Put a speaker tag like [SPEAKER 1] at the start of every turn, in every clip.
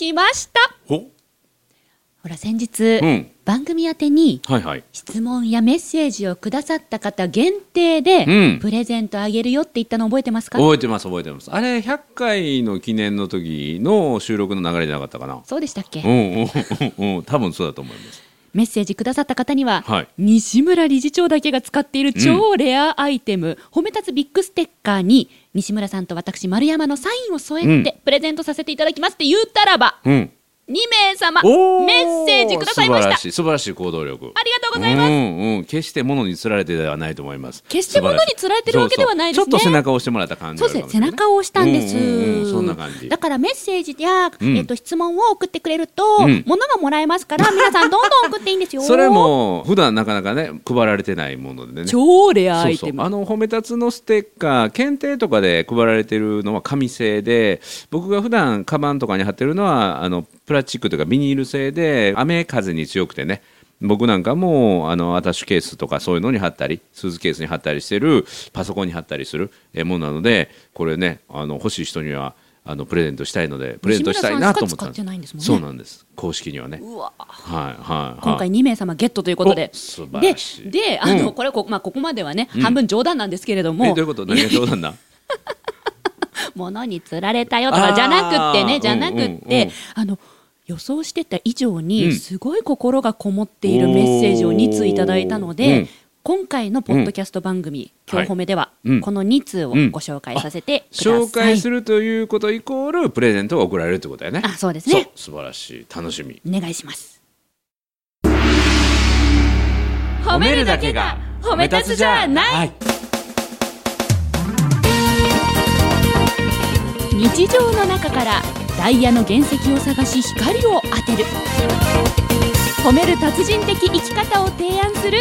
[SPEAKER 1] 来ました。
[SPEAKER 2] ほ
[SPEAKER 1] ほら先日、
[SPEAKER 2] うん。
[SPEAKER 1] 番組宛てに
[SPEAKER 2] はいはい。
[SPEAKER 1] 質問やメッセージをくださった方限定で、
[SPEAKER 2] うん。
[SPEAKER 1] プレゼントあげるよって言ったの覚えてますか？
[SPEAKER 2] 覚えてます覚えてます。あれ100回の記念の時の収録の流れじゃなかったかな？
[SPEAKER 1] そうでしたっけ、
[SPEAKER 2] うんうんうんうん。多分そうだと思います。
[SPEAKER 1] メッセージくださった方には、
[SPEAKER 2] はい。
[SPEAKER 1] 西村理事長だけが使っている超レアアイテム、褒め立つビッグステッカーに西村さんと私丸山のサインを添えてプレゼントさせていただきますって言ったらば、
[SPEAKER 2] うん
[SPEAKER 1] 2名様メッセージくださいました。
[SPEAKER 2] 素晴らしい素晴らしい行動力。
[SPEAKER 1] ありがとうございます、
[SPEAKER 2] うんうん決して物につられてではないと思います。
[SPEAKER 1] 決して物に釣られてるわけではないですね。
[SPEAKER 2] ちょっと背中を押してもらった感じ
[SPEAKER 1] そうですね背中を押したんです、
[SPEAKER 2] うんうんうんそんな感じ。
[SPEAKER 1] だからメッセージや、
[SPEAKER 2] うん。
[SPEAKER 1] えっと質問を送ってくれると、
[SPEAKER 2] うん。
[SPEAKER 1] 物がもらえますから 皆さんどんどん送っていいんですよ。
[SPEAKER 2] それも普段なかなかね配られてないものでね。
[SPEAKER 1] 超レアアイテム。
[SPEAKER 2] そう。あの褒め立つのステッカー検定とかで配られてるのは紙製で僕が普段カバンとかに貼ってるのはあのプラスチックというかビニール製で雨風に強くてね僕なんかもあのアタッシュケースとかそういうのに貼ったりスーツケースに貼ったりしてるパソコンに貼ったりするえものなのでこれねあの欲しい人にはあのプレゼントしたいのでプレゼントしたいなと思った
[SPEAKER 1] んですもんね。
[SPEAKER 2] そうなんです。公式にはね。はいはい、はい、
[SPEAKER 1] 今回2名様ゲットということで。
[SPEAKER 2] お素晴
[SPEAKER 1] で
[SPEAKER 2] らしい。
[SPEAKER 1] であの、
[SPEAKER 2] うん。
[SPEAKER 1] これこ,、まあ、ここまではね、半分冗談なんですけれども。
[SPEAKER 2] えどういうこと？何が冗談だ？
[SPEAKER 1] 物に釣られたよとかじゃなくってねじゃなくって、
[SPEAKER 2] うんうんうん。
[SPEAKER 1] あの予想してた以上
[SPEAKER 2] う
[SPEAKER 1] に
[SPEAKER 2] ん。
[SPEAKER 1] すごい心がこもっているメッセージを2通いただいたので、
[SPEAKER 2] うん。
[SPEAKER 1] 今回のポッドキャスト番組「今日褒め」では、
[SPEAKER 2] うん。
[SPEAKER 1] この2通をご紹介させてください。
[SPEAKER 2] 紹介するということイコールプレゼントが送られるってことだよね。
[SPEAKER 1] あそうですね。
[SPEAKER 2] 素晴らしい。楽しみ。
[SPEAKER 1] お願いします。
[SPEAKER 2] はい。
[SPEAKER 1] 日常の中からダイヤの原石を探し光を当てる。褒める達人的生き方を提案する。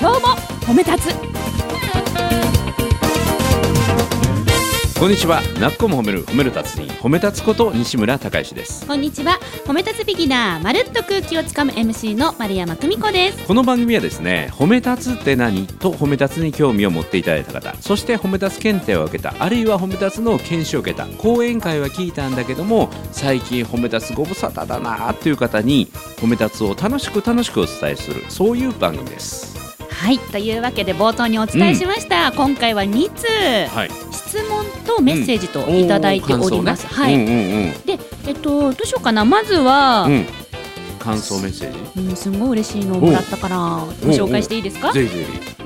[SPEAKER 1] 今日も褒め立つ。
[SPEAKER 2] こんにちは。なっこも褒める褒める達人褒め立つこと西村孝之です。
[SPEAKER 1] こんにちは。褒め立つビギナーまるっと空気をつかむ MC の丸山久美子です。
[SPEAKER 2] この番組はですね褒め立つって何？と褒め立つに興味を持っていただいた方。そして褒め立つ検定を受けたあるいは褒め立つの研修を受けた講演会は聞いたんだけども最近褒め立つご無沙汰だなっていう方に褒め立つを楽しく楽しくお伝えするそういう番組です。
[SPEAKER 1] はい。というわけで冒頭にお伝えしました、今回は2通。
[SPEAKER 2] はい
[SPEAKER 1] 質問とメッセージといただいております、はい、
[SPEAKER 2] おー感想ね。うんうんうん
[SPEAKER 1] でえっとどうしようかな。まずは、
[SPEAKER 2] うん、感想メッセージ？
[SPEAKER 1] うん、すごい嬉しいのをもらったからご紹介していいですか？
[SPEAKER 2] ぜひぜひ。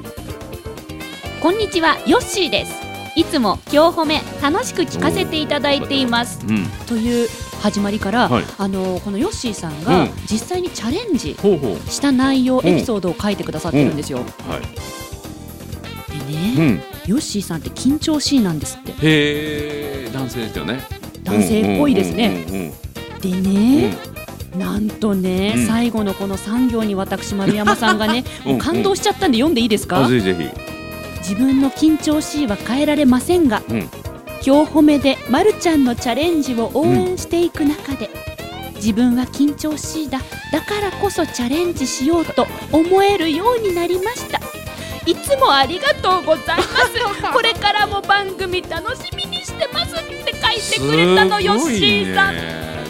[SPEAKER 1] こんにちは。ヨッシーです。いつも今日褒め楽しく聞かせていただいています。
[SPEAKER 2] うん。
[SPEAKER 1] という始まりから、
[SPEAKER 2] はい。
[SPEAKER 1] あのこのヨッシーさんが
[SPEAKER 2] うん。
[SPEAKER 1] 実際にチャレンジした内容、
[SPEAKER 2] うん。
[SPEAKER 1] エピソードを書いてくださってるんですよ、
[SPEAKER 2] はい。
[SPEAKER 1] でね、
[SPEAKER 2] うん
[SPEAKER 1] ヨッシーさんって緊張しいなんですって。
[SPEAKER 2] へえ男性ですよね。
[SPEAKER 1] 男性っぽいですね、
[SPEAKER 2] うんうんうんうん
[SPEAKER 1] でね、なんとね、
[SPEAKER 2] うん。
[SPEAKER 1] 最後のこの産業に私丸山さんがね
[SPEAKER 2] うん
[SPEAKER 1] もう感動しちゃったんで読んでいいですか、
[SPEAKER 2] あぜひぜひ。
[SPEAKER 1] 自分の緊張しいは変えられませんが、
[SPEAKER 2] うん。
[SPEAKER 1] 今日褒めでまるちゃんのチャレンジを応援していく中で、自分は緊張しいだだからこそチャレンジしようと思えるようになりましたいつもありがとうございます。これからも番組楽しみにしてますって書いてくれたのよっしーさん。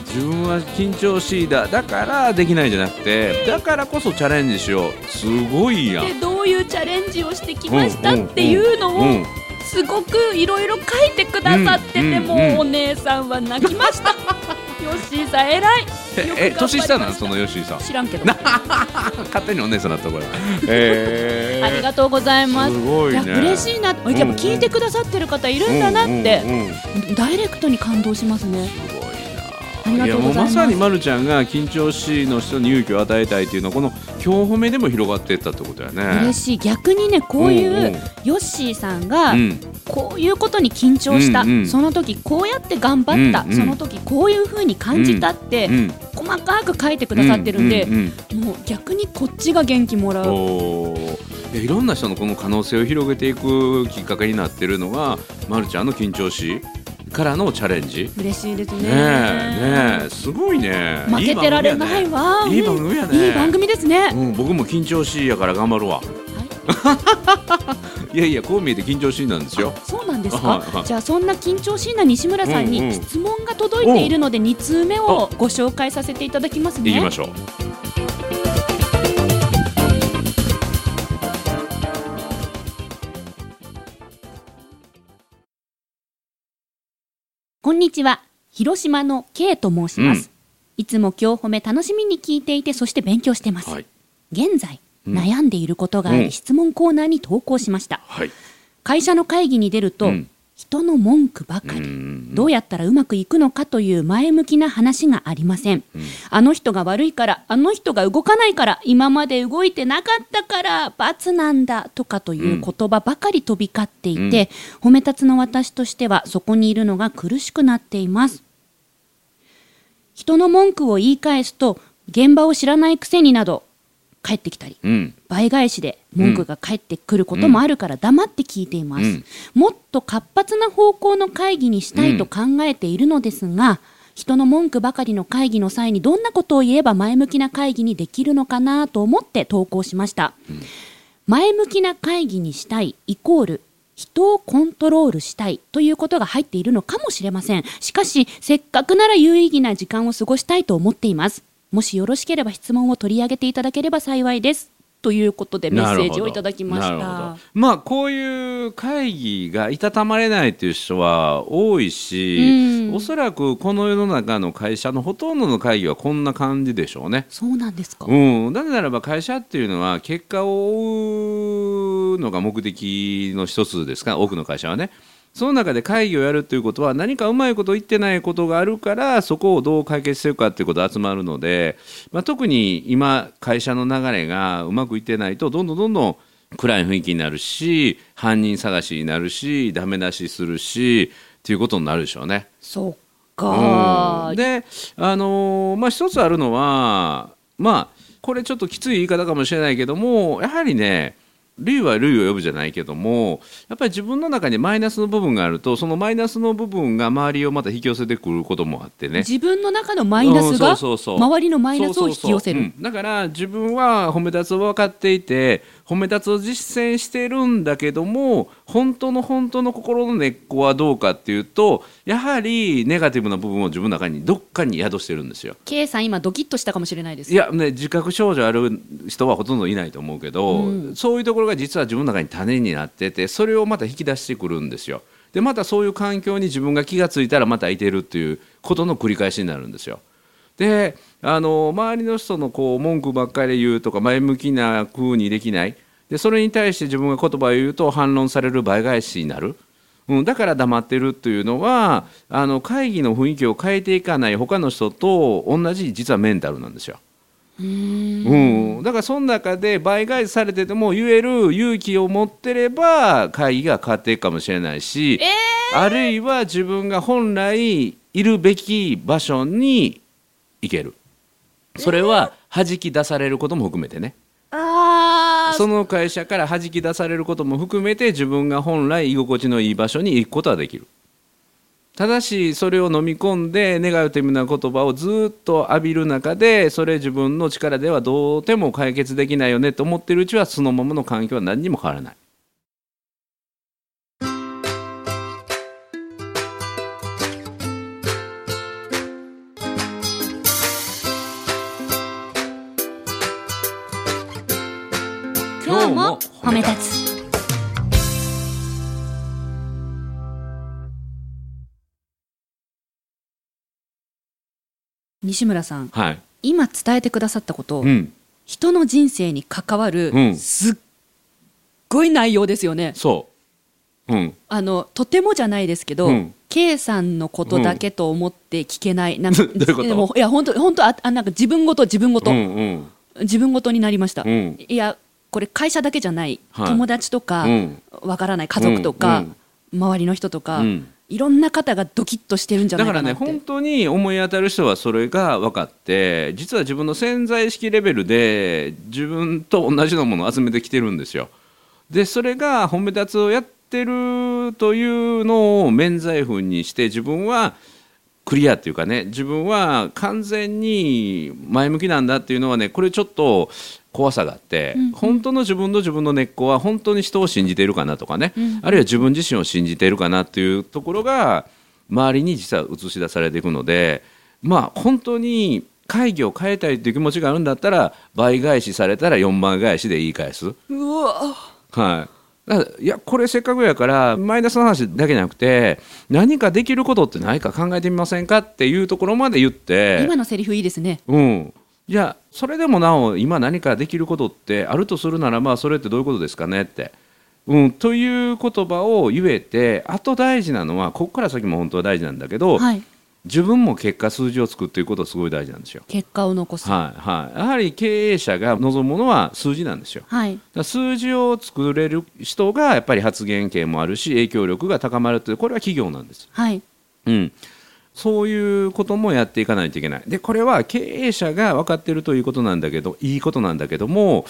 [SPEAKER 2] 自分は緊張しいだ。だからできないじゃなくてだからこそチャレンジしよう。すごいやん。
[SPEAKER 1] でどういうチャレンジをしてきましたっていうのを、
[SPEAKER 2] うん。うん。
[SPEAKER 1] すごくいろいろ書いてくださってて、
[SPEAKER 2] うん。うん。
[SPEAKER 1] もうお姉さんは泣きました。よっしーさん偉い。
[SPEAKER 2] え年下なん？その吉井さん。
[SPEAKER 1] 知らんけど。
[SPEAKER 2] 勝手にお姉さんだったこれ。えー。
[SPEAKER 1] ありがとうございます。
[SPEAKER 2] すごいね。
[SPEAKER 1] いや嬉しいな。やっぱ聞いてくださってる方いるんだなって、
[SPEAKER 2] うんうんうん
[SPEAKER 1] ダイレクトに感動しますね。
[SPEAKER 2] すごいやもうまさにまるちゃんが緊張しいの人に勇気を与えたいっていうのはこの今日褒めでも広がっていったってことやね。
[SPEAKER 1] 嬉しい。逆にねこうい
[SPEAKER 2] んうん
[SPEAKER 1] うヨッシーさんが
[SPEAKER 2] うん。
[SPEAKER 1] こういうことに緊張した、
[SPEAKER 2] うんうん。
[SPEAKER 1] その時こうやって頑張った、
[SPEAKER 2] うんうん。
[SPEAKER 1] その時こういう風に感じたって、
[SPEAKER 2] うん
[SPEAKER 1] 細かく書いてくださってるんで、
[SPEAKER 2] うんうんうん
[SPEAKER 1] もう逆にこっちが元気もらう。
[SPEAKER 2] いろんな人のこの可能性を広げていくきっかけになってるのが、ま、るちゃんの緊張しからのチャレンジ。
[SPEAKER 1] 嬉しいですね。
[SPEAKER 2] ねえねえすごいね。
[SPEAKER 1] 負けてられないわ。
[SPEAKER 2] いい番組やね。
[SPEAKER 1] いい番組ですね。
[SPEAKER 2] うん、僕も緊張しいやから頑張るわ。
[SPEAKER 1] はい
[SPEAKER 2] いやいやこう見えて緊張しいなんですよ。
[SPEAKER 1] そうなんですか？じゃあそんな緊張しいな西村さんに質問が届いているので2通目をご紹介させていただきますね。
[SPEAKER 2] 行きましょう。
[SPEAKER 1] こんにちは。広島の K と申します、
[SPEAKER 2] うん。
[SPEAKER 1] いつも今日褒め楽しみに聞いていてそして勉強してます、
[SPEAKER 2] はい。
[SPEAKER 1] 現在
[SPEAKER 2] うん
[SPEAKER 1] 悩んでいることがあり、
[SPEAKER 2] うん。
[SPEAKER 1] 質問コーナーに投稿しました。
[SPEAKER 2] はい。
[SPEAKER 1] 会社の会議に出ると、
[SPEAKER 2] うん。
[SPEAKER 1] 人の文句ばかり、
[SPEAKER 2] うん
[SPEAKER 1] どうやったらうまくいくのかという前向きな話がありません、
[SPEAKER 2] うん。
[SPEAKER 1] あの人が悪いからあの人が動かないから今まで動いてなかったから罰なんだとかという言葉ばかり飛び交っていて、褒め立つの私としてはそこにいるのが苦しくなっています。人の文句を言い返すと現場を知らないくせになど返ってきたり
[SPEAKER 2] うん。
[SPEAKER 1] 倍返しで文句が返ってくることもあるから黙って聞いています、
[SPEAKER 2] うん。
[SPEAKER 1] もっと活発な方向の会議にしたいと考えているのですが、人の文句ばかりの会議の際にどんなことを言えば前向きな会議にできるのかなと思って投稿しました、前向きな会議にしたいイコール人をコントロールしたいということが入っているのかもしれません。しかしせっかくなら有意義な時間を過ごしたいと思っていますもしよろしければ質問を取り上げていただければ幸いです。ということでメッセージをいただきました。
[SPEAKER 2] まあこういう会議がいたたまれないという人は多いし、
[SPEAKER 1] うん。
[SPEAKER 2] おそらくこの世の中の会社のほとんどの会議はこんな感じでしょうね。
[SPEAKER 1] そうなんですか、
[SPEAKER 2] うん、なぜならば会社っていうのは結果を追うのが目的の一つですか？ら多くの会社はねその中で会議をやるということは何かうまいこと言ってないことがあるからそこをどう解決していくかということが集まるので、まあ、特に今会社の流れがうまくいってないとどんどんどんどん暗い雰囲気になるし犯人探しになるしダメ出しするしっていうことになるでしょうね。
[SPEAKER 1] そっか、
[SPEAKER 2] うんで、あのーまあ、一つあるのは、まあ、これちょっときつい言い方かもしれないけどもやはりね類は類を呼ぶじゃないけどもやっぱり自分の中にマイナスの部分があるとそのマイナスの部分が周りをまた引き寄せてくることもあってね。
[SPEAKER 1] 自分の中のマイナスが周りのマイナスを引き寄せる
[SPEAKER 2] だから自分は褒め立つを分かっていて褒め立つを実践してるんだけども本当の本当の心の根っこはどうかっていうとやはりネガティブな部分を自分の中にどっかに宿してるんですよ。
[SPEAKER 1] K さん今ドキッとしたかもしれないです
[SPEAKER 2] いやね自覚症状ある人はほとんどいないと思うけど、
[SPEAKER 1] うん
[SPEAKER 2] そういうところが実は自分の中に種になっててそれをまた引き出してくるんですよ。でまたそういう環境に自分が気がついたらまたいてるっていうことの繰り返しになるんですよ。であの周りの人のこう文句ばっかり言うとか前向きな風にできないでそれに対して自分が言葉を言うと反論される倍返しになる。うん、だから黙ってるっていうのはあの会議の雰囲気を変えていかない他の人と同じ実はメンタルなんですよ。うん、だからその中で倍返しされてても言える勇気を持ってれば会議が変わっていくかもしれないし、あるいは自分が本来いるべき場所に行ける。それは弾き出されることも含めてね。その会社から弾き出されることも含めて自分が本来居心地のいい場所に行くことはできる。ただしそれを飲み込んでネガティブな言葉をずっと浴びる中でそれ自分の力ではどうても解決できないよねと思ってるうちはそのままの環境は何にも変わらない
[SPEAKER 1] 西村さん
[SPEAKER 2] はい。
[SPEAKER 1] 今伝えてくださったこと、
[SPEAKER 2] うん。
[SPEAKER 1] 人の人生に関わる、
[SPEAKER 2] うん。
[SPEAKER 1] すっごい内容ですよね。
[SPEAKER 2] そう。うん。
[SPEAKER 1] あのとてもじゃないですけど、
[SPEAKER 2] うん。
[SPEAKER 1] K さんのことだけと思って聞けない、なんか でもいや本当本当ああなんか自分ごと自分ごと、
[SPEAKER 2] うんうん。
[SPEAKER 1] 自分ごとになりました、
[SPEAKER 2] うん。
[SPEAKER 1] いやこれ会社だけじゃない、
[SPEAKER 2] はい。
[SPEAKER 1] 友達とか
[SPEAKER 2] うん。
[SPEAKER 1] わからない。家族とか、周りの人とか、
[SPEAKER 2] うん
[SPEAKER 1] いろんな方がドキッとしてるんじゃな
[SPEAKER 2] だか
[SPEAKER 1] いからなって
[SPEAKER 2] ね本当に思い当たる人はそれが分かって実は自分の潜在意識レベルで自分と同じようなものを集めてきてるんですよ。でそれが褒め立つをやってるというのを免罪符にして自分はクリアっていうかね自分は完全に前向きなんだっていうのはねこれちょっと怖さがあって、
[SPEAKER 1] うんうん。
[SPEAKER 2] 本当の自分の自分の根っこは本当に人を信じているかなとかね、
[SPEAKER 1] うん。
[SPEAKER 2] あるいは自分自身を信じているかなっていうところが周りに実は映し出されていくのでまあ本当に会議を変えたいっていう気持ちがあるんだったら倍返しされたら4倍返しで言い返す。
[SPEAKER 1] うわ。
[SPEAKER 2] はいだからいやこれせっかくやからマイナスの話だけじゃなくて何かできることってないか考えてみませんかっていうところまで言って。
[SPEAKER 1] 今のセリフいいですね。
[SPEAKER 2] うん、じゃあそれでもなお今何かできることってあるとするならばそれってどういうことですかねって、うん、という言葉を言えてあと大事なのはここから先も本当は大事なんだけど、
[SPEAKER 1] はい
[SPEAKER 2] 自分も結果数字を作っていくことすごい大事なんですよ。
[SPEAKER 1] 結果を残す
[SPEAKER 2] はいはい、やはり経営者が望むものは数字なんですよ。
[SPEAKER 1] はい
[SPEAKER 2] 数字を作れる人がやっぱり発言権もあるし影響力が高まるというこれは企業なんです。
[SPEAKER 1] はい
[SPEAKER 2] うん、そういうこともやっていかないといけない。でこれは経営者が分かっているということなんだけどいいことなんだけども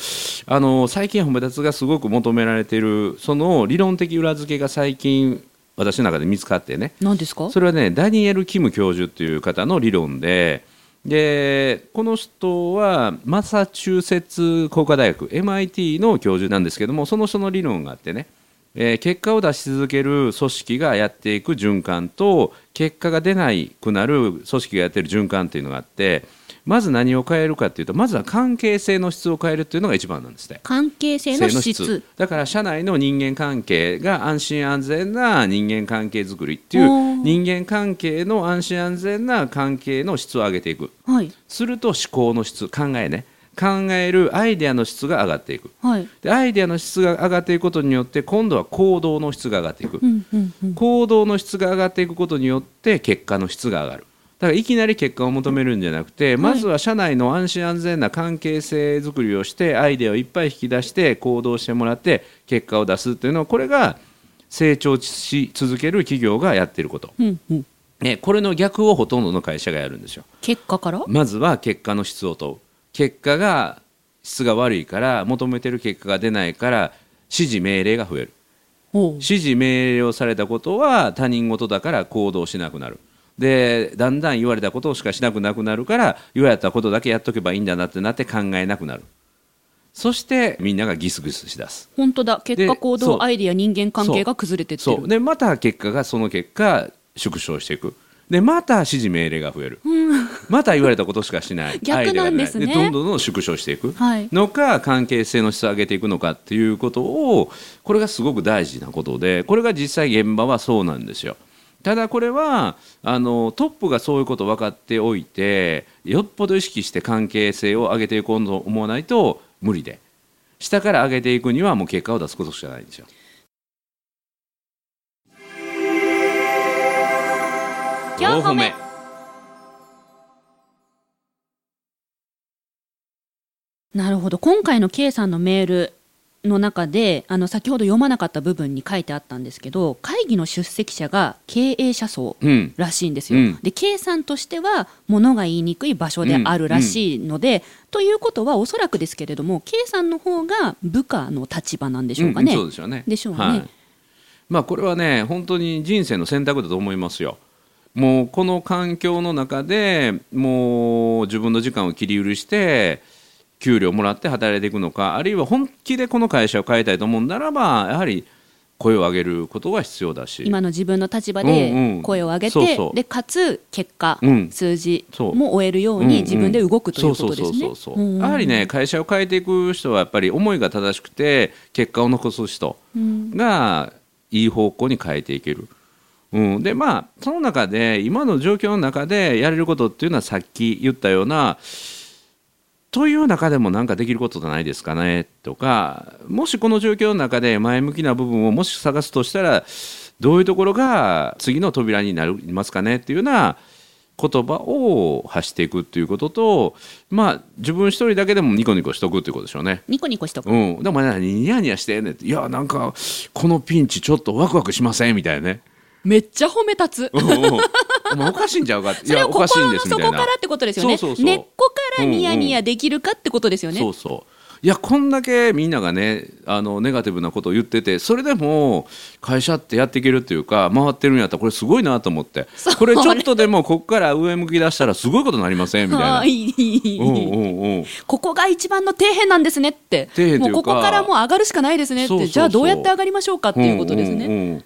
[SPEAKER 2] あの最近褒め立つがすごく求められているその理論的裏付けが最近私の中で見つかってね。
[SPEAKER 1] 何ですか？
[SPEAKER 2] それはねダニエル・キム教授っていう方の理論ででこの人はマサチューセッツ工科大学 MIT の教授なんですけどもその人の理論があってね、えー結果を出し続ける組織がやっていく循環と結果が出ないくなる組織がやってる循環っていうのがあってまず何を変えるかっていうとまずは関係性の質を変えるっていうのが一番なんですね。
[SPEAKER 1] 関係性の質。
[SPEAKER 2] だから社内の人間関係が安心安全な人間関係づくりっていう人間関係の安心安全な関係の質を上げていく。
[SPEAKER 1] はい。
[SPEAKER 2] すると思考の質考えね。考えるアイデアの質が上がっていく。
[SPEAKER 1] はい。
[SPEAKER 2] でアイデアの質が上がっていくことによって今度は行動の質が上がっていく。
[SPEAKER 1] うんうんうん。
[SPEAKER 2] 行動の質が上がっていくことによって結果の質が上がるだからいきなり結果を求めるんじゃなくて、まずは社内の安心安全な関係性づくりをしてアイデアをいっぱい引き出して行動してもらって結果を出すっていうのはこれが成長し続ける企業がやっていること、
[SPEAKER 1] うんうん。
[SPEAKER 2] ね、これの逆をほとんどの会社がやるんですよ。
[SPEAKER 1] 結果から？
[SPEAKER 2] まずは結果の質を問う。結果が質が悪いから求めてる結果が出ないから指示命令が増える。指示命令をされたことは他人事だから行動しなくなるでだんだん言われたことしかしなくなくなるから言われたことだけやっとけばいいんだなってなって考えなくなる。そしてみんながギスギスしだす。
[SPEAKER 1] 本当だ。結果行動アイディア人間関係が崩れてってる。
[SPEAKER 2] そう。でまた結果がその結果縮小していく。でまた指示命令が増える、また言われたことしかしない。
[SPEAKER 1] 逆なんですね。
[SPEAKER 2] どんどんどんどん縮小していく、
[SPEAKER 1] はい。
[SPEAKER 2] のか関係性の質を上げていくのかっていうことをこれがすごく大事なことでこれが実際現場はそうなんですよ。ただこれはあのトップがそういうことを分かっておいてよっぽど意識して関係性を上げていこうと思わないと無理で。下から上げていくにはもう結果を出すことしかないんですよ。
[SPEAKER 1] 4歩目なるほど。今回の K さんのメールの中であの先ほど読まなかった部分に書いてあったんですけど会議の出席者が経営者層
[SPEAKER 2] うん
[SPEAKER 1] らしいんですよ。
[SPEAKER 2] うん
[SPEAKER 1] で K さんとしては物が言いにくい場所であるらしいので、ということはおそらくですけれども K さんの方が部下の立場なんでしょうかね。
[SPEAKER 2] んそうでしょうね。
[SPEAKER 1] でしょうね
[SPEAKER 2] はいまあこれはね本当に人生の選択だと思いますよ。もうこの環境の中でもう自分の時間を切り許して給料もらって働いていくのかあるいは本気でこの会社を変えたいと思うならばやはり声を上げることが必要だし。
[SPEAKER 1] 今の自分の立場で
[SPEAKER 2] ん
[SPEAKER 1] 声を上げて、でかつ結果、
[SPEAKER 2] うん。
[SPEAKER 1] 数字も終えるように自分で動くということですね。
[SPEAKER 2] やはりね会社を変えていく人はやっぱり思いが正しくて結果を残す人
[SPEAKER 1] うん。
[SPEAKER 2] がいい方向に変えていける。うん、でまあその中で今の状況の中でやれることっていうのはさっき言ったようなという中でも何かできることじゃないですかねとかもしこの状況の中で前向きな部分をもし探すとしたらどういうところが次の扉になりますかねっていうような言葉を発していくっていうこととまあ自分一人だけでもニコニコしとくっていうことでしょうね。
[SPEAKER 1] ニコニコしとく。
[SPEAKER 2] うん、でも何ニヤニヤしてんねんっていやなんかこのピンチちょっとワクワクしませんみたいなね
[SPEAKER 1] めっちゃ褒め立つ。
[SPEAKER 2] お前おかしいんちゃうか？ってい
[SPEAKER 1] それ
[SPEAKER 2] やおかしいん
[SPEAKER 1] を心の
[SPEAKER 2] ですみたいな。
[SPEAKER 1] 底からってことですよね。根っこからニヤニヤできるかってことですよね。
[SPEAKER 2] そうそう。いやこんだけみんながねあのネガティブなことを言っててそれでも会社ってやっていけるっていうか回ってるんやったらこれすごいなと思って。これちょっとでもここから上向き出したらすごいことになりません？みたいな。
[SPEAKER 1] ここが一番の底辺なんですねって。もうここからもう上がるしかないですねって。じゃあどうやって上がりましょうかっていうことですね、
[SPEAKER 2] うんうんうん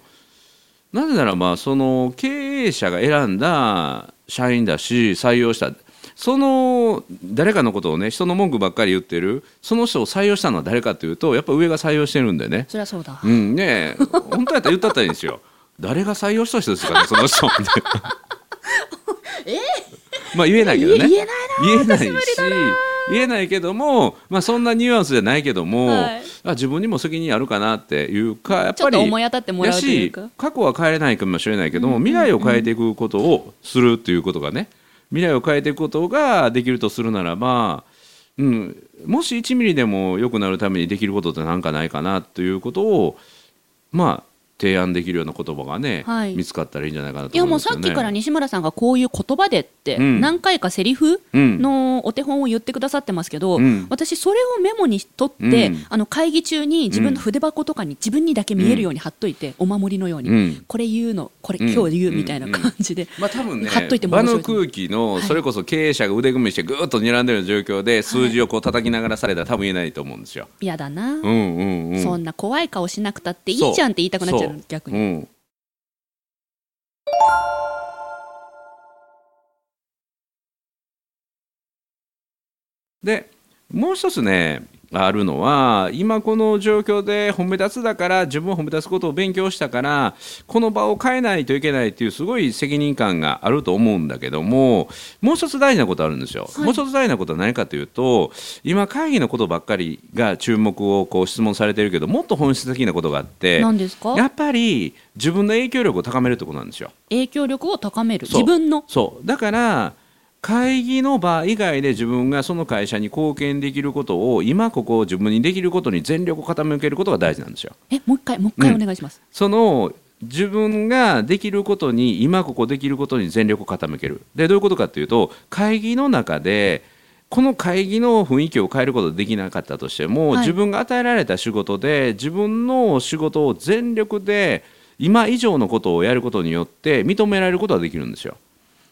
[SPEAKER 2] なぜならばその経営者が選んだ社員だし採用した。その誰かのことをね人の文句ばっかり言ってる。その人を採用したのは誰かというとやっぱ上が採用してるんでね。
[SPEAKER 1] そりゃそうだ
[SPEAKER 2] うんね。え本当やったら言ったったらいいんですよ。誰が採用した人ですかねその人みたいなまあ言えないけどね。
[SPEAKER 1] 言えない
[SPEAKER 2] 言えないし言えないけども、まあ、そんなニュアンスじゃないけども、
[SPEAKER 1] はい。
[SPEAKER 2] あ自分にも責任あるかなっていうかやっぱり
[SPEAKER 1] 思い当たってもらう
[SPEAKER 2] し過去は変えれないかもしれないけども、未来を変えていくことをするっていうことがね未来を変えていくことができるとするならば、うん、もし1ミリでも良くなるためにできることって何かないかなということをまあ提案できるような言葉がね、
[SPEAKER 1] はい。
[SPEAKER 2] 見つかったらいいんじゃないかなと
[SPEAKER 1] いやもう。さっきから西村さんがこういう言葉でって
[SPEAKER 2] うん。
[SPEAKER 1] 何回かセリフ
[SPEAKER 2] うん。
[SPEAKER 1] のお手本を言ってくださってますけど、
[SPEAKER 2] うん。
[SPEAKER 1] 私それをメモに取って、
[SPEAKER 2] うん。
[SPEAKER 1] あの会議中に自分の筆箱とかに自分にだけ見えるように貼っといて、お守りのように、
[SPEAKER 2] うん。
[SPEAKER 1] これ言うのこれ
[SPEAKER 2] うん。
[SPEAKER 1] 今日言うみたいな感じで、
[SPEAKER 2] まあ多分ね
[SPEAKER 1] 貼っといても
[SPEAKER 2] 場の空気のそれこそ経営者が腕組みしてぐーっと睨んでる状況で数字をこう叩きながらされたら多分言えないと思うんですよ。
[SPEAKER 1] 嫌だな、
[SPEAKER 2] うんうんうん、
[SPEAKER 1] そんな怖い顔しなくたっていいじゃんって言いたくなっちゃう逆に、
[SPEAKER 2] うん、でもう一つねあるのは今この状況で褒め立つだから自分を褒め立つことを勉強したからこの場を変えないといけないっていうすごい責任感があると思うんだけどももう一つ大事なことあるんですよ、
[SPEAKER 1] はい。
[SPEAKER 2] もう一つ大事なことは何かというと今会議のことばっかりが注目をこう質問されてるけどもっと本質的なことがあって
[SPEAKER 1] 何ですか？
[SPEAKER 2] やっぱり自分の影響力を高めるってことなんですよ。
[SPEAKER 1] 影響力を高める。自分の？
[SPEAKER 2] そう。だから会議の場以外で自分がその会社に貢献できることを今ここ自分にできることに全力を傾けることが大事なんですよ。
[SPEAKER 1] えもう一回もう一回お願いします、
[SPEAKER 2] その自分ができることに今ここできることに全力を傾けるでどういうことかというと会議の中でこの会議の雰囲気を変えることができなかったとしても、
[SPEAKER 1] はい
[SPEAKER 2] 自分が与えられた仕事で自分の仕事を全力で今以上のことをやることによって認められることができるんですよ。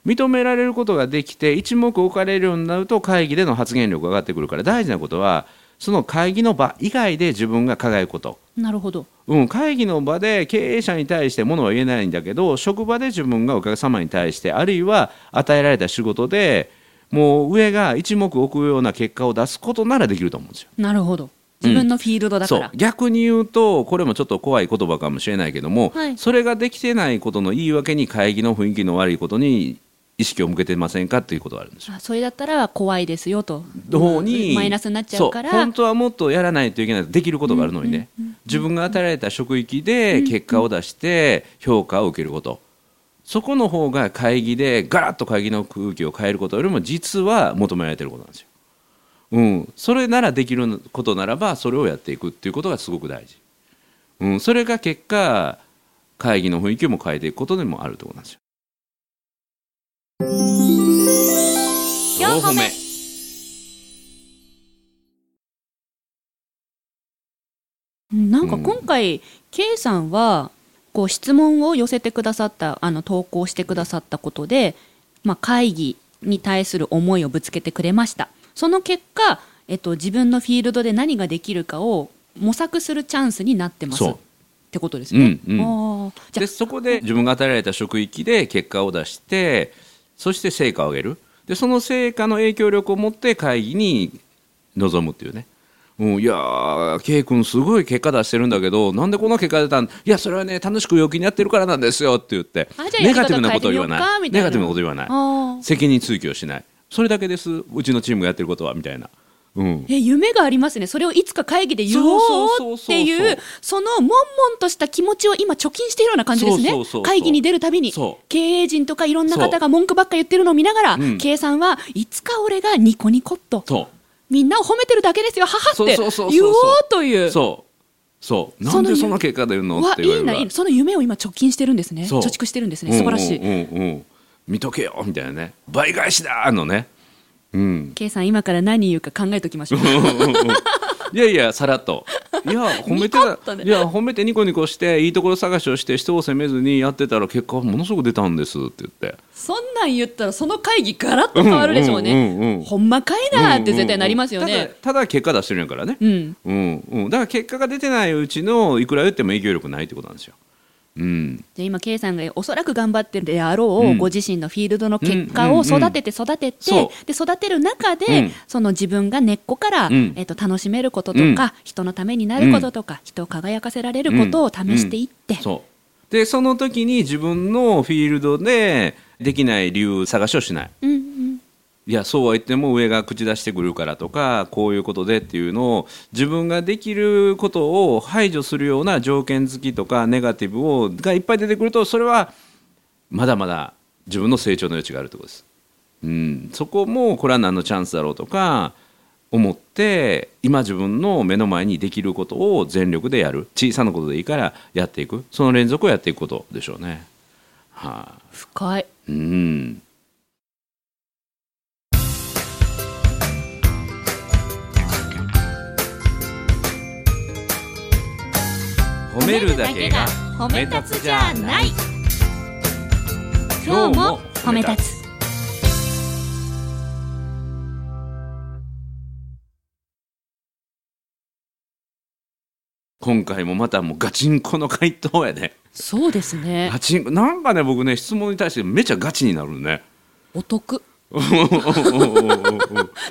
[SPEAKER 2] 認められることができて一目置かれるようになると会議での発言力が上がってくるから大事なことはその会議の場以外で自分が輝くこと。
[SPEAKER 1] なるほど。
[SPEAKER 2] うん、会議の場で経営者に対してものは言えないんだけど職場で自分がお客様に対してあるいは与えられた仕事でもう上が一目置くような結果を出すことならできると思うんですよ。
[SPEAKER 1] なるほど。自分のフィールドだから、
[SPEAKER 2] そう。逆に言うとこれもちょっと怖い言葉かもしれないけども、
[SPEAKER 1] はい。
[SPEAKER 2] それができてないことの言い訳に会議の雰囲気の悪いことに意識を向けてませんかっていうことがあるんですよ。
[SPEAKER 1] あそれだったら怖いですよと。
[SPEAKER 2] 方に
[SPEAKER 1] マイナスになっちゃうから。
[SPEAKER 2] 本当はもっとやらないといけないできることがあるのにね、自分が与えられた職域で結果を出して評価を受けること、そこの方が会議でガラッと会議の空気を変えることよりも実は求められてることなんですよ。うん、それならできることならばそれをやっていくっていうことがすごく大事、うん、それが結果会議の雰囲気も変えていくことでもあるってことなんですよ。
[SPEAKER 1] 4歩目。なんか今回、K さんはこう質問を寄せてくださったあの投稿してくださったことで、まあ、会議に対する思いをぶつけてくれました。その結果、えっと、自分のフィールドで何ができるかを模索するチャンスになってます。
[SPEAKER 2] そう。
[SPEAKER 1] ってことですね。
[SPEAKER 2] うんうん。でそこで自分が与えられた職域で結果を出してそして成果を上げる。でその成果の影響力を持って会議に臨むっていうね、うん、いやー K 君すごい結果出してるんだけどなんでこんな結果出たん？いやそれはね楽しく陽気にやってるからなんですよって言って。ネガティブなことを言わな
[SPEAKER 1] い。
[SPEAKER 2] ネガティブなこと言わない。責任追及をしない。それだけです。うちのチームがやってることはみたいな、うん、
[SPEAKER 1] え夢がありますね。それをいつか会議で言おうっていうその悶々とした気持ちを今貯金しているような感じですね。会議に出るたびに経営陣とかいろんな方が文句ばっか言ってるのを見ながら、
[SPEAKER 2] うん。
[SPEAKER 1] 計算はいつか俺がニコニコっとみんなを褒めてるだけですよ。母って言おうという。
[SPEAKER 2] そう。そう。なんでそんな結果出るの？
[SPEAKER 1] わ
[SPEAKER 2] って言われる
[SPEAKER 1] いいないその夢を今貯金してるんですね。貯蓄してるんですね。素晴らしい、
[SPEAKER 2] うんうんうん。うん見とけよみたいなね。倍返しだのねうん。
[SPEAKER 1] 計算今から何言うか考えときましょう。
[SPEAKER 2] いやいやさらっと。いや褒めて
[SPEAKER 1] ね。
[SPEAKER 2] いや褒めてニコニコしていいところ探しをして人を責めずにやってたら結果はものすごく出たんですって言って。
[SPEAKER 1] そんなん言ったらその会議ガラッと変わるでしょうね、
[SPEAKER 2] うんうんうんうん。
[SPEAKER 1] ほんまかいなって絶対なりますよね、
[SPEAKER 2] ただただ結果出してるんやからね、
[SPEAKER 1] うん。
[SPEAKER 2] うんうん、だから結果が出てないうちのいくら言っても影響力ないってことなんですよ。うん、
[SPEAKER 1] じゃあ今 K さんがおそらく頑張ってるであろう、
[SPEAKER 2] うん。
[SPEAKER 1] ご自身のフィールドの結果を育てて育てて、
[SPEAKER 2] そ
[SPEAKER 1] で育てる中で、
[SPEAKER 2] うん。
[SPEAKER 1] その自分が根っこから、
[SPEAKER 2] うん。
[SPEAKER 1] えっと楽しめることとか、人のためになることとか、人を輝かせられることを試していって、
[SPEAKER 2] そう。でその時に自分のフィールドでできない理由探しをしない。
[SPEAKER 1] うんうん
[SPEAKER 2] いやそうは言っても上が口出してくるからとかこういうことでっていうのを自分ができることを排除するような条件付きとかネガティブをがいっぱい出てくるとそれはまだまだ自分の成長の余地があるってことです。うん、そこもこれは何のチャンスだろうとか思って今自分の目の前にできることを全力でやる。小さなことでいいからやっていく。その連続をやっていくことでしょうね。はい、
[SPEAKER 1] 深い。
[SPEAKER 2] うん褒めるだけが
[SPEAKER 1] 褒
[SPEAKER 2] め立つじゃない。
[SPEAKER 1] 今日も褒め立つ。
[SPEAKER 2] 今回もまたもうガチンコの回答やね。
[SPEAKER 1] そうですね。
[SPEAKER 2] ガチンコなんかね僕ね質問に対してめちゃガチになるね。
[SPEAKER 1] お得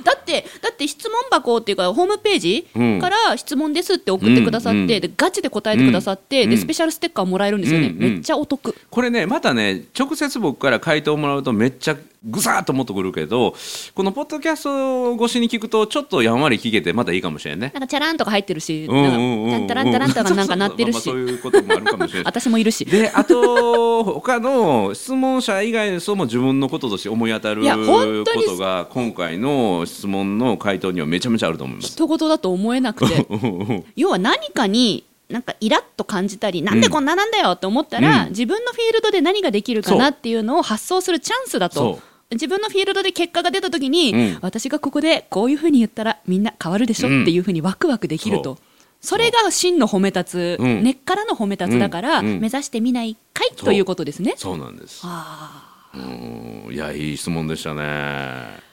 [SPEAKER 1] だってだって質問箱っていうかホームページ
[SPEAKER 2] うん。
[SPEAKER 1] から質問ですって送ってくださって、
[SPEAKER 2] うん。うん
[SPEAKER 1] でガチで答えてくださって、
[SPEAKER 2] うん。
[SPEAKER 1] でスペシャルステッカーもらえるんですよね、めっちゃお得。
[SPEAKER 2] これねまたね直接僕から回答もらうとめっちゃぐさーっともっとくるけどこのポッドキャスト越しに聞くとちょっとやんわり聞けてまたいいかもしれんね。
[SPEAKER 1] なんかチャランとか入ってるし、
[SPEAKER 2] うんうんうん。うん
[SPEAKER 1] なんかタランタランタランとかなんか鳴ってるし
[SPEAKER 2] そういうこともあるかもしれない
[SPEAKER 1] 私もいるし
[SPEAKER 2] であと他の質問者以外の人も自分のこととして思い当たることが今回の質問の回答にはめちゃめちゃあると思います。
[SPEAKER 1] 人事だと思えなくて。要は何かになんかイラッと感じたり、なんでこんななんだよって思ったら、
[SPEAKER 2] うん。
[SPEAKER 1] 自分のフィールドで何ができるかなっていうのを発想するチャンスだと。
[SPEAKER 2] そ。
[SPEAKER 1] 自分のフィールドで結果が出た時に、
[SPEAKER 2] うん。
[SPEAKER 1] 私がここでこういうふうに言ったらみんな変わるでしょ
[SPEAKER 2] うん
[SPEAKER 1] っていうふうにワクワクできると、それが真の褒め立つ、
[SPEAKER 2] う。ん。
[SPEAKER 1] 根っからの褒め立つだから、
[SPEAKER 2] うん。うん。
[SPEAKER 1] 目指してみないかいということですね。
[SPEAKER 2] そう。なんです。
[SPEAKER 1] あ
[SPEAKER 2] うん。いやいい質問でしたね。
[SPEAKER 1] ー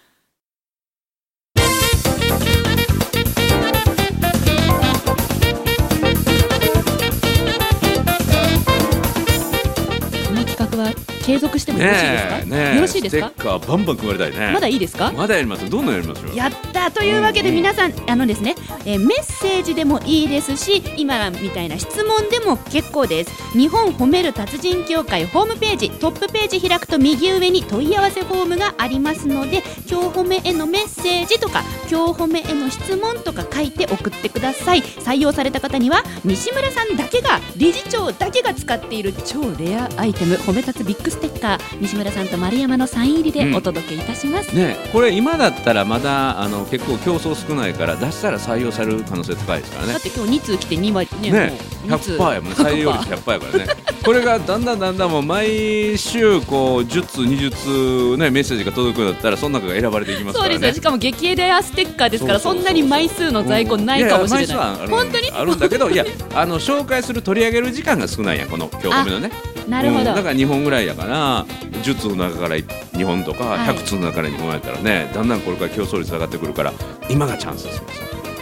[SPEAKER 1] この企画は継続してもよろしいですか、
[SPEAKER 2] ねえねえ。
[SPEAKER 1] よろしいですか？
[SPEAKER 2] ステッカーバンバン配りたいね。
[SPEAKER 1] まだいいですか？
[SPEAKER 2] まだやりますどんどんやりましょう。
[SPEAKER 1] やったというわけで皆さん、あのですね、えーメッセージでもいいですし今みたいな質問でも結構です。日本褒める達人協会ホームページトップページ開くと右上に問い合わせフォームがありますので今日褒めへのメッセージとか今日褒めへの質問とか書いて送ってください。採用された方には西村さんだけが理事長だけが使っている超レアアイテム褒め立つビッグステッカー。西村さんと丸山のサイン入りでお届けいたします、
[SPEAKER 2] ねこれ今だったらまだあの結構競争少ないから出したら採用される可能性高いですからね。
[SPEAKER 1] だっ。て今日2通来て2割ね
[SPEAKER 2] ね、
[SPEAKER 1] もう。2通
[SPEAKER 2] 100%やもんね。採用率100%やからね。これがだんだんだんだんもう毎週こう10通20通ねメッセージが届くようだったらその中が選ばれていきますからね。
[SPEAKER 1] そうですよ。しかも激レアステッカーですから
[SPEAKER 2] そ
[SPEAKER 1] んなに枚数の在庫ないかもしれない。本当に？
[SPEAKER 2] あるんだけどいやあの紹介する取り上げる時間が少ないやんこの今日のね
[SPEAKER 1] なるほど、
[SPEAKER 2] うんだから2本ぐらいやから10通の中から2本とか
[SPEAKER 1] はい。
[SPEAKER 2] 100通の中から2本やったらねだんだんこれから競争率上がってくるから今がチャンスですよ。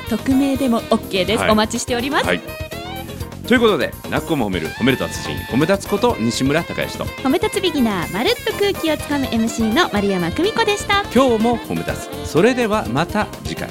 [SPEAKER 1] 匿名でも OK です、
[SPEAKER 2] はい。
[SPEAKER 1] お待ちしております、
[SPEAKER 2] はい。ということで「なっこも褒める褒める達人褒め立つこと西村孝之と
[SPEAKER 1] 褒め立つビギナーまるっと空気をつかむ MC の丸山久美子でした。
[SPEAKER 2] 今日も褒め立つ。それではまた次回